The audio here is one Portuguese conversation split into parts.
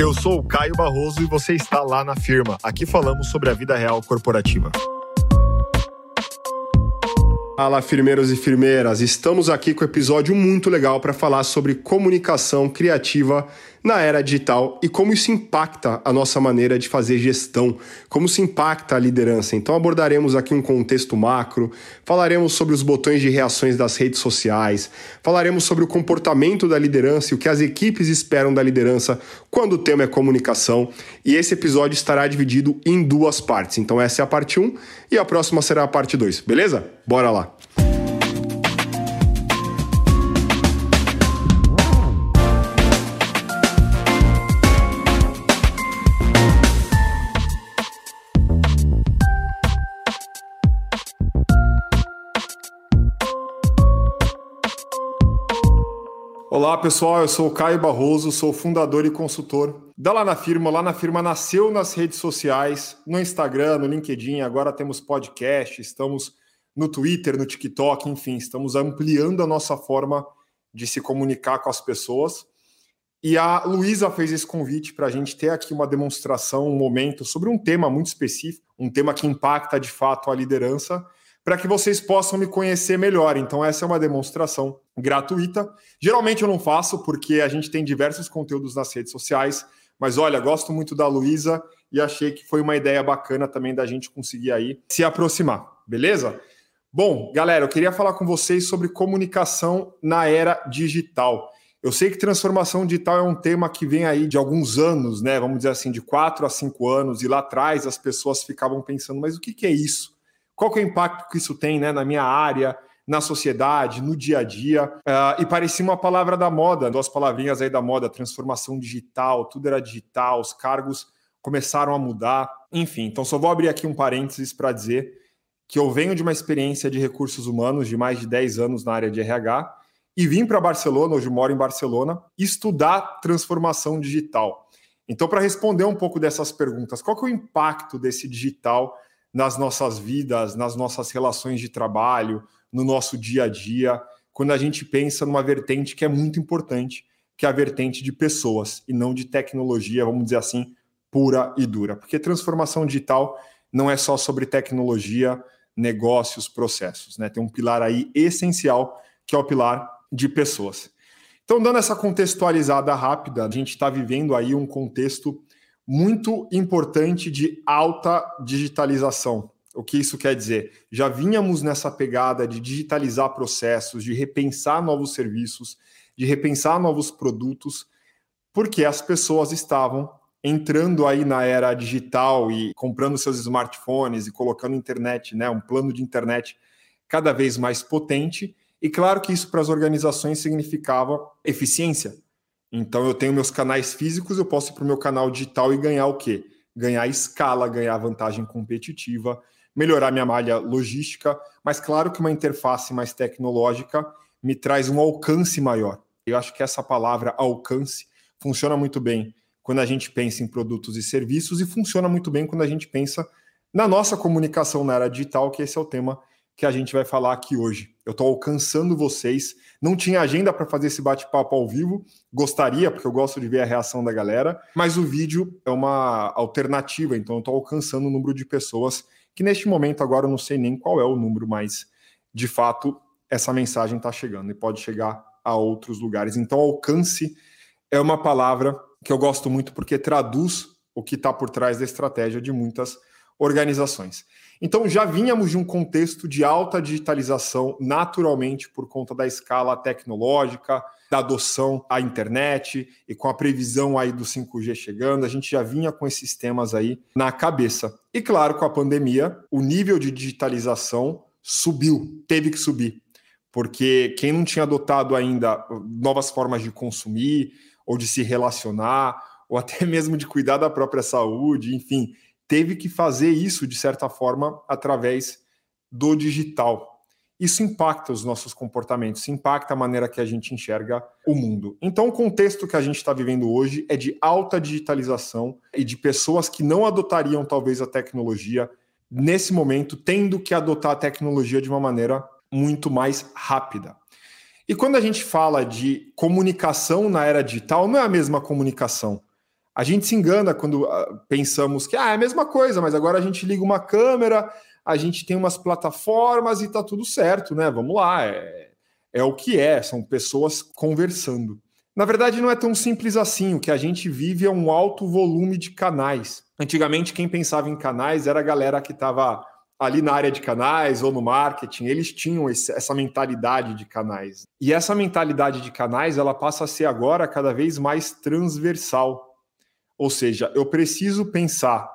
Eu sou o Caio Barroso e você está lá na firma. Aqui falamos sobre a vida real corporativa. Fala, firmeiros e firmeiras! Estamos aqui com um episódio muito legal para falar sobre comunicação criativa na era digital e como isso impacta a nossa maneira de fazer gestão, como isso impacta a liderança. Então abordaremos aqui um contexto macro, falaremos sobre os botões de reações das redes sociais, falaremos sobre o comportamento da liderança e o que as equipes esperam da liderança quando o tema é comunicação. E esse episódio estará dividido em duas partes. Então essa é a parte 1 e a próxima será a parte 2, beleza? Bora lá! Olá pessoal, eu sou o Caio Barroso, sou fundador e consultor da Lá na Firma. Lá na Firma nasceu nas redes sociais, no Instagram, no LinkedIn, agora temos podcast, estamos no Twitter, no TikTok, enfim, estamos ampliando a nossa forma de se comunicar com as pessoas. E a Luísa fez esse convite para a gente ter aqui uma demonstração, um momento sobre um tema muito específico, um tema que impacta de fato a liderança para que vocês possam me conhecer melhor. Então, essa é uma demonstração gratuita. Geralmente eu não faço, porque a gente tem diversos conteúdos nas redes sociais. Mas olha, gosto muito da Luísa e achei que foi uma ideia bacana também da gente conseguir aí se aproximar, beleza? Bom, galera, eu queria falar com vocês sobre comunicação na era digital. Eu sei que transformação digital é um tema que vem aí de alguns anos, né? Vamos dizer assim, de quatro a cinco anos, e lá atrás as pessoas ficavam pensando, mas o que, é isso? qual que é o impacto que isso tem né, na minha área, na sociedade, no dia a dia. Uh, e parecia uma palavra da moda, duas palavrinhas aí da moda, transformação digital, tudo era digital, os cargos começaram a mudar. Enfim, então só vou abrir aqui um parênteses para dizer que eu venho de uma experiência de recursos humanos de mais de 10 anos na área de RH e vim para Barcelona, hoje moro em Barcelona, estudar transformação digital. Então, para responder um pouco dessas perguntas, qual que é o impacto desse digital nas nossas vidas, nas nossas relações de trabalho, no nosso dia a dia, quando a gente pensa numa vertente que é muito importante, que é a vertente de pessoas e não de tecnologia, vamos dizer assim, pura e dura. Porque transformação digital não é só sobre tecnologia, negócios, processos, né? Tem um pilar aí essencial que é o pilar de pessoas. Então, dando essa contextualizada rápida, a gente está vivendo aí um contexto muito importante de alta digitalização. O que isso quer dizer? Já vínhamos nessa pegada de digitalizar processos, de repensar novos serviços, de repensar novos produtos, porque as pessoas estavam entrando aí na era digital e comprando seus smartphones e colocando internet, né, um plano de internet cada vez mais potente. E claro que isso para as organizações significava eficiência, então eu tenho meus canais físicos, eu posso ir para o meu canal digital e ganhar o quê? Ganhar escala, ganhar vantagem competitiva, melhorar minha malha logística, mas claro que uma interface mais tecnológica me traz um alcance maior. Eu acho que essa palavra alcance funciona muito bem quando a gente pensa em produtos e serviços e funciona muito bem quando a gente pensa na nossa comunicação na era digital, que esse é o tema que a gente vai falar aqui hoje. Eu estou alcançando vocês. Não tinha agenda para fazer esse bate-papo ao vivo, gostaria, porque eu gosto de ver a reação da galera, mas o vídeo é uma alternativa, então eu estou alcançando o número de pessoas que neste momento agora eu não sei nem qual é o número, mas de fato essa mensagem está chegando e pode chegar a outros lugares. Então, alcance é uma palavra que eu gosto muito porque traduz o que está por trás da estratégia de muitas organizações. Então, já vínhamos de um contexto de alta digitalização, naturalmente, por conta da escala tecnológica, da adoção à internet e com a previsão aí do 5G chegando, a gente já vinha com esses temas aí na cabeça. E claro, com a pandemia, o nível de digitalização subiu, teve que subir, porque quem não tinha adotado ainda novas formas de consumir ou de se relacionar, ou até mesmo de cuidar da própria saúde, enfim, teve que fazer isso, de certa forma, através do digital. Isso impacta os nossos comportamentos, impacta a maneira que a gente enxerga o mundo. Então, o contexto que a gente está vivendo hoje é de alta digitalização e de pessoas que não adotariam, talvez, a tecnologia nesse momento, tendo que adotar a tecnologia de uma maneira muito mais rápida. E quando a gente fala de comunicação na era digital, não é a mesma comunicação. A gente se engana quando uh, pensamos que ah, é a mesma coisa, mas agora a gente liga uma câmera, a gente tem umas plataformas e tá tudo certo, né? Vamos lá, é, é o que é, são pessoas conversando. Na verdade, não é tão simples assim. O que a gente vive é um alto volume de canais. Antigamente, quem pensava em canais era a galera que estava ali na área de canais ou no marketing. Eles tinham esse, essa mentalidade de canais. E essa mentalidade de canais ela passa a ser agora cada vez mais transversal. Ou seja, eu preciso pensar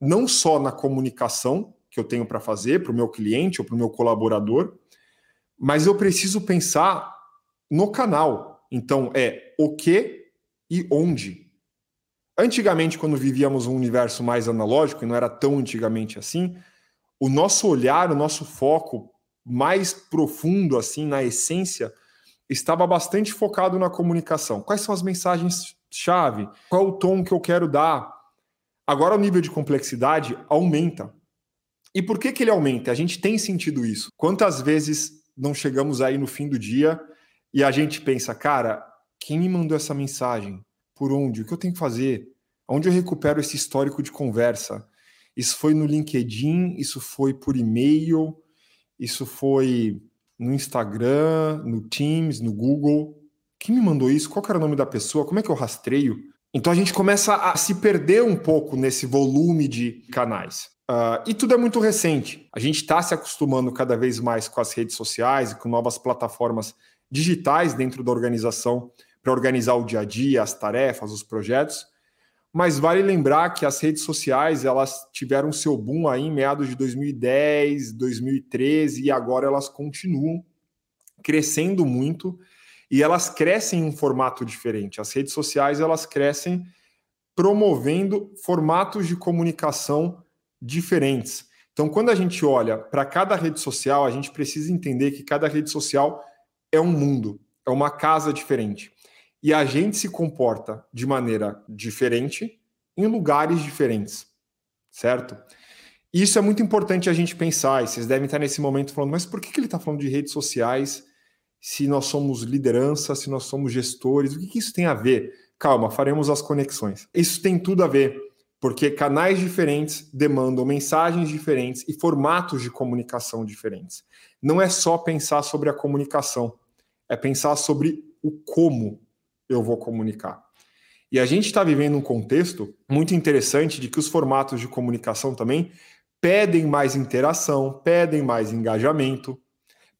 não só na comunicação que eu tenho para fazer para o meu cliente ou para o meu colaborador, mas eu preciso pensar no canal então é o que e onde. Antigamente, quando vivíamos um universo mais analógico, e não era tão antigamente assim, o nosso olhar, o nosso foco mais profundo, assim, na essência, estava bastante focado na comunicação. Quais são as mensagens-chave? Qual é o tom que eu quero dar? Agora o nível de complexidade aumenta. E por que, que ele aumenta? A gente tem sentido isso. Quantas vezes não chegamos aí no fim do dia e a gente pensa, cara, quem me mandou essa mensagem? Por onde? O que eu tenho que fazer? Onde eu recupero esse histórico de conversa? Isso foi no LinkedIn, isso foi por e-mail, isso foi no Instagram, no Teams, no Google. Quem me mandou isso? Qual era o nome da pessoa? Como é que eu rastreio? Então a gente começa a se perder um pouco nesse volume de canais. Uh, e tudo é muito recente. A gente está se acostumando cada vez mais com as redes sociais e com novas plataformas digitais dentro da organização para organizar o dia a dia, as tarefas, os projetos. Mas vale lembrar que as redes sociais elas tiveram seu boom aí em meados de 2010, 2013 e agora elas continuam crescendo muito e elas crescem em um formato diferente. As redes sociais elas crescem promovendo formatos de comunicação diferentes. Então, quando a gente olha para cada rede social, a gente precisa entender que cada rede social é um mundo, é uma casa diferente. E a gente se comporta de maneira diferente em lugares diferentes, certo? Isso é muito importante a gente pensar, e vocês devem estar nesse momento falando, mas por que, ele está falando de redes sociais se nós somos liderança, se nós somos gestores? O que, que isso tem a ver? Calma, faremos as conexões. Isso tem tudo a ver, porque canais diferentes demandam mensagens diferentes e formatos de comunicação diferentes. Não é só pensar sobre a comunicação é pensar sobre o como eu vou comunicar. E a gente está vivendo um contexto muito interessante de que os formatos de comunicação também pedem mais interação, pedem mais engajamento,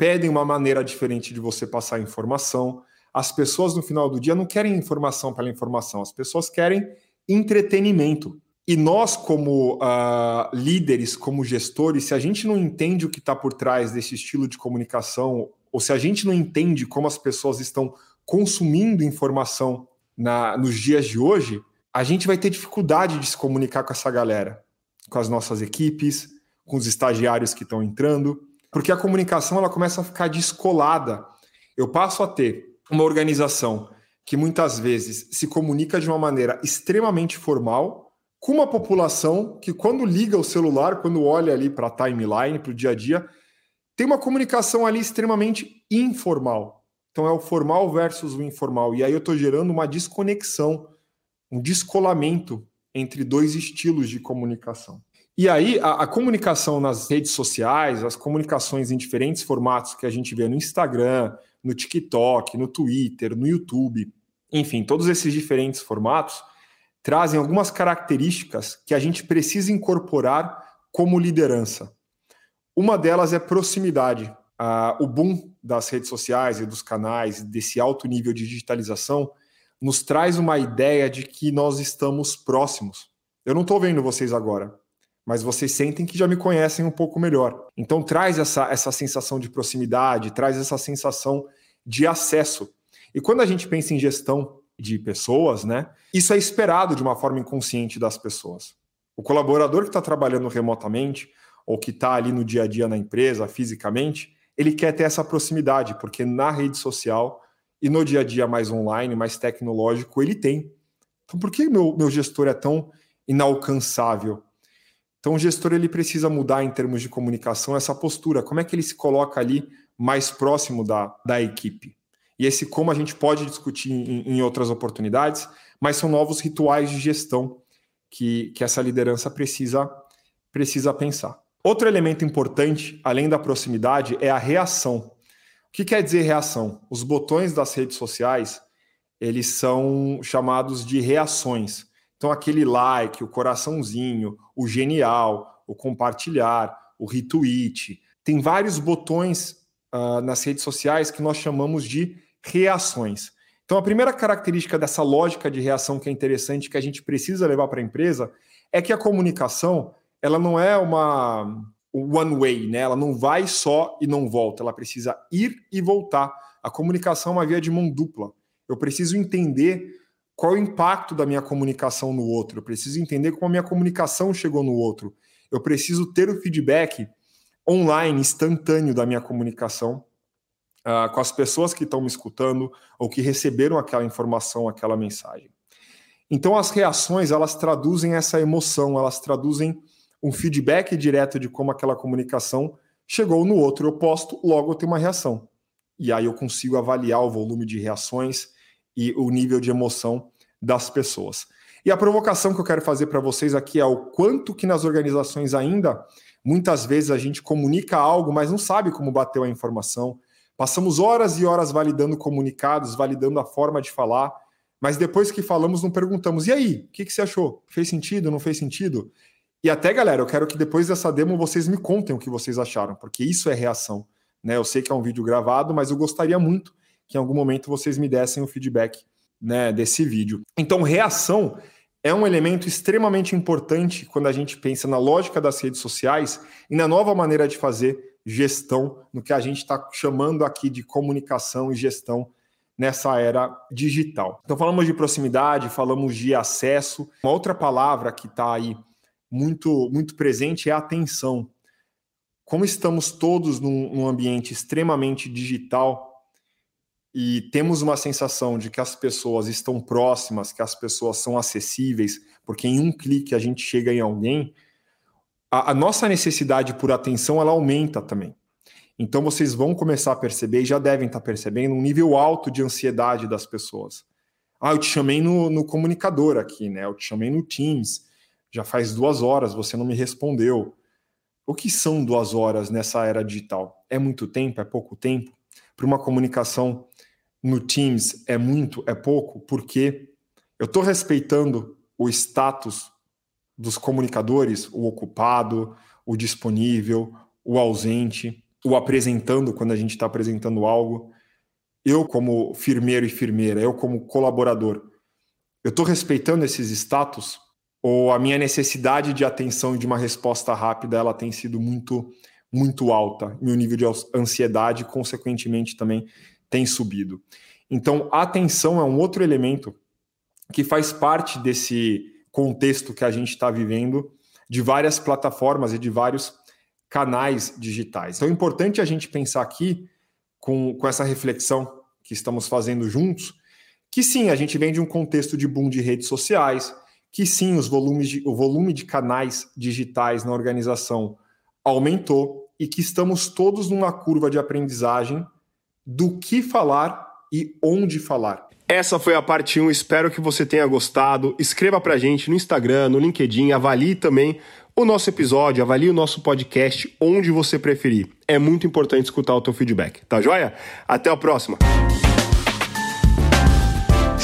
pedem uma maneira diferente de você passar informação. As pessoas no final do dia não querem informação pela informação, as pessoas querem entretenimento. E nós, como uh, líderes, como gestores, se a gente não entende o que está por trás desse estilo de comunicação ou se a gente não entende como as pessoas estão consumindo informação na, nos dias de hoje, a gente vai ter dificuldade de se comunicar com essa galera, com as nossas equipes, com os estagiários que estão entrando, porque a comunicação ela começa a ficar descolada. Eu passo a ter uma organização que muitas vezes se comunica de uma maneira extremamente formal, com uma população que, quando liga o celular, quando olha ali para a timeline, para o dia a dia, tem uma comunicação ali extremamente informal. Então é o formal versus o informal. E aí eu estou gerando uma desconexão, um descolamento entre dois estilos de comunicação. E aí a, a, comunicação nas redes sociais, as comunicações em diferentes formatos que a gente vê no Instagram, no TikTok, no Twitter, no YouTube, enfim, todos esses diferentes formatos trazem algumas características que a gente precisa incorporar como liderança. Uma delas é proximidade. Ah, o boom das redes sociais e dos canais, desse alto nível de digitalização, nos traz uma ideia de que nós estamos próximos. Eu não estou vendo vocês agora, mas vocês sentem que já me conhecem um pouco melhor. Então traz essa, essa sensação de proximidade, traz essa sensação de acesso. E quando a gente pensa em gestão de pessoas, né, isso é esperado de uma forma inconsciente das pessoas. O colaborador que está trabalhando remotamente, ou que está ali no dia a dia na empresa, fisicamente, ele quer ter essa proximidade, porque na rede social e no dia a dia mais online, mais tecnológico, ele tem. Então, por que meu, meu gestor é tão inalcançável? Então, o gestor ele precisa mudar em termos de comunicação essa postura. Como é que ele se coloca ali mais próximo da, da equipe? e esse como a gente pode discutir em, em outras oportunidades, mas são novos rituais de gestão que, que essa liderança precisa, precisa pensar. Outro elemento importante, além da proximidade, é a reação. O que quer dizer reação? Os botões das redes sociais, eles são chamados de reações. Então, aquele like, o coraçãozinho, o genial, o compartilhar, o retweet. Tem vários botões uh, nas redes sociais que nós chamamos de reações. Então, a primeira característica dessa lógica de reação que é interessante, que a gente precisa levar para a empresa, é que a comunicação ela não é uma one way, né? Ela não vai só e não volta, ela precisa ir e voltar. A comunicação é uma via de mão dupla. Eu preciso entender qual é o impacto da minha comunicação no outro, eu preciso entender como a minha comunicação chegou no outro. Eu preciso ter o feedback online, instantâneo da minha comunicação uh, com as pessoas que estão me escutando ou que receberam aquela informação, aquela mensagem. Então, as reações, elas traduzem essa emoção, elas traduzem um feedback direto de como aquela comunicação chegou no outro. Eu posto, logo eu tenho uma reação. E aí eu consigo avaliar o volume de reações e o nível de emoção das pessoas. E a provocação que eu quero fazer para vocês aqui é o quanto que nas organizações ainda, muitas vezes a gente comunica algo, mas não sabe como bateu a informação, Passamos horas e horas validando comunicados, validando a forma de falar, mas depois que falamos, não perguntamos: e aí, o que, que você achou? Fez sentido? Não fez sentido? E até, galera, eu quero que depois dessa demo vocês me contem o que vocês acharam, porque isso é reação. Né? Eu sei que é um vídeo gravado, mas eu gostaria muito que em algum momento vocês me dessem o feedback né, desse vídeo. Então, reação é um elemento extremamente importante quando a gente pensa na lógica das redes sociais e na nova maneira de fazer gestão, no que a gente está chamando aqui de comunicação e gestão nessa era digital. Então, falamos de proximidade, falamos de acesso. Uma outra palavra que está aí muito, muito presente é atenção. Como estamos todos num, num ambiente extremamente digital e temos uma sensação de que as pessoas estão próximas, que as pessoas são acessíveis, porque em um clique a gente chega em alguém, a, a nossa necessidade por atenção ela aumenta também. Então vocês vão começar a perceber, e já devem estar percebendo, um nível alto de ansiedade das pessoas. Ah, eu te chamei no, no comunicador aqui, né? Eu te chamei no Teams. Já faz duas horas, você não me respondeu. O que são duas horas nessa era digital? É muito tempo? É pouco tempo? Para uma comunicação no Teams é muito? É pouco? Porque eu estou respeitando o status dos comunicadores, o ocupado, o disponível, o ausente, o apresentando quando a gente está apresentando algo. Eu, como firmeiro e firmeira, eu, como colaborador, eu estou respeitando esses status ou a minha necessidade de atenção e de uma resposta rápida ela tem sido muito muito alta meu nível de ansiedade consequentemente também tem subido então a atenção é um outro elemento que faz parte desse contexto que a gente está vivendo de várias plataformas e de vários canais digitais. Então é importante a gente pensar aqui, com, com essa reflexão que estamos fazendo juntos, que sim, a gente vem de um contexto de boom de redes sociais, que sim, os volumes de, o volume de canais digitais na organização aumentou e que estamos todos numa curva de aprendizagem do que falar e onde falar. Essa foi a parte 1, espero que você tenha gostado. Escreva pra gente no Instagram, no LinkedIn, avalie também o nosso episódio, avalie o nosso podcast onde você preferir. É muito importante escutar o teu feedback, tá joia? Até a próxima!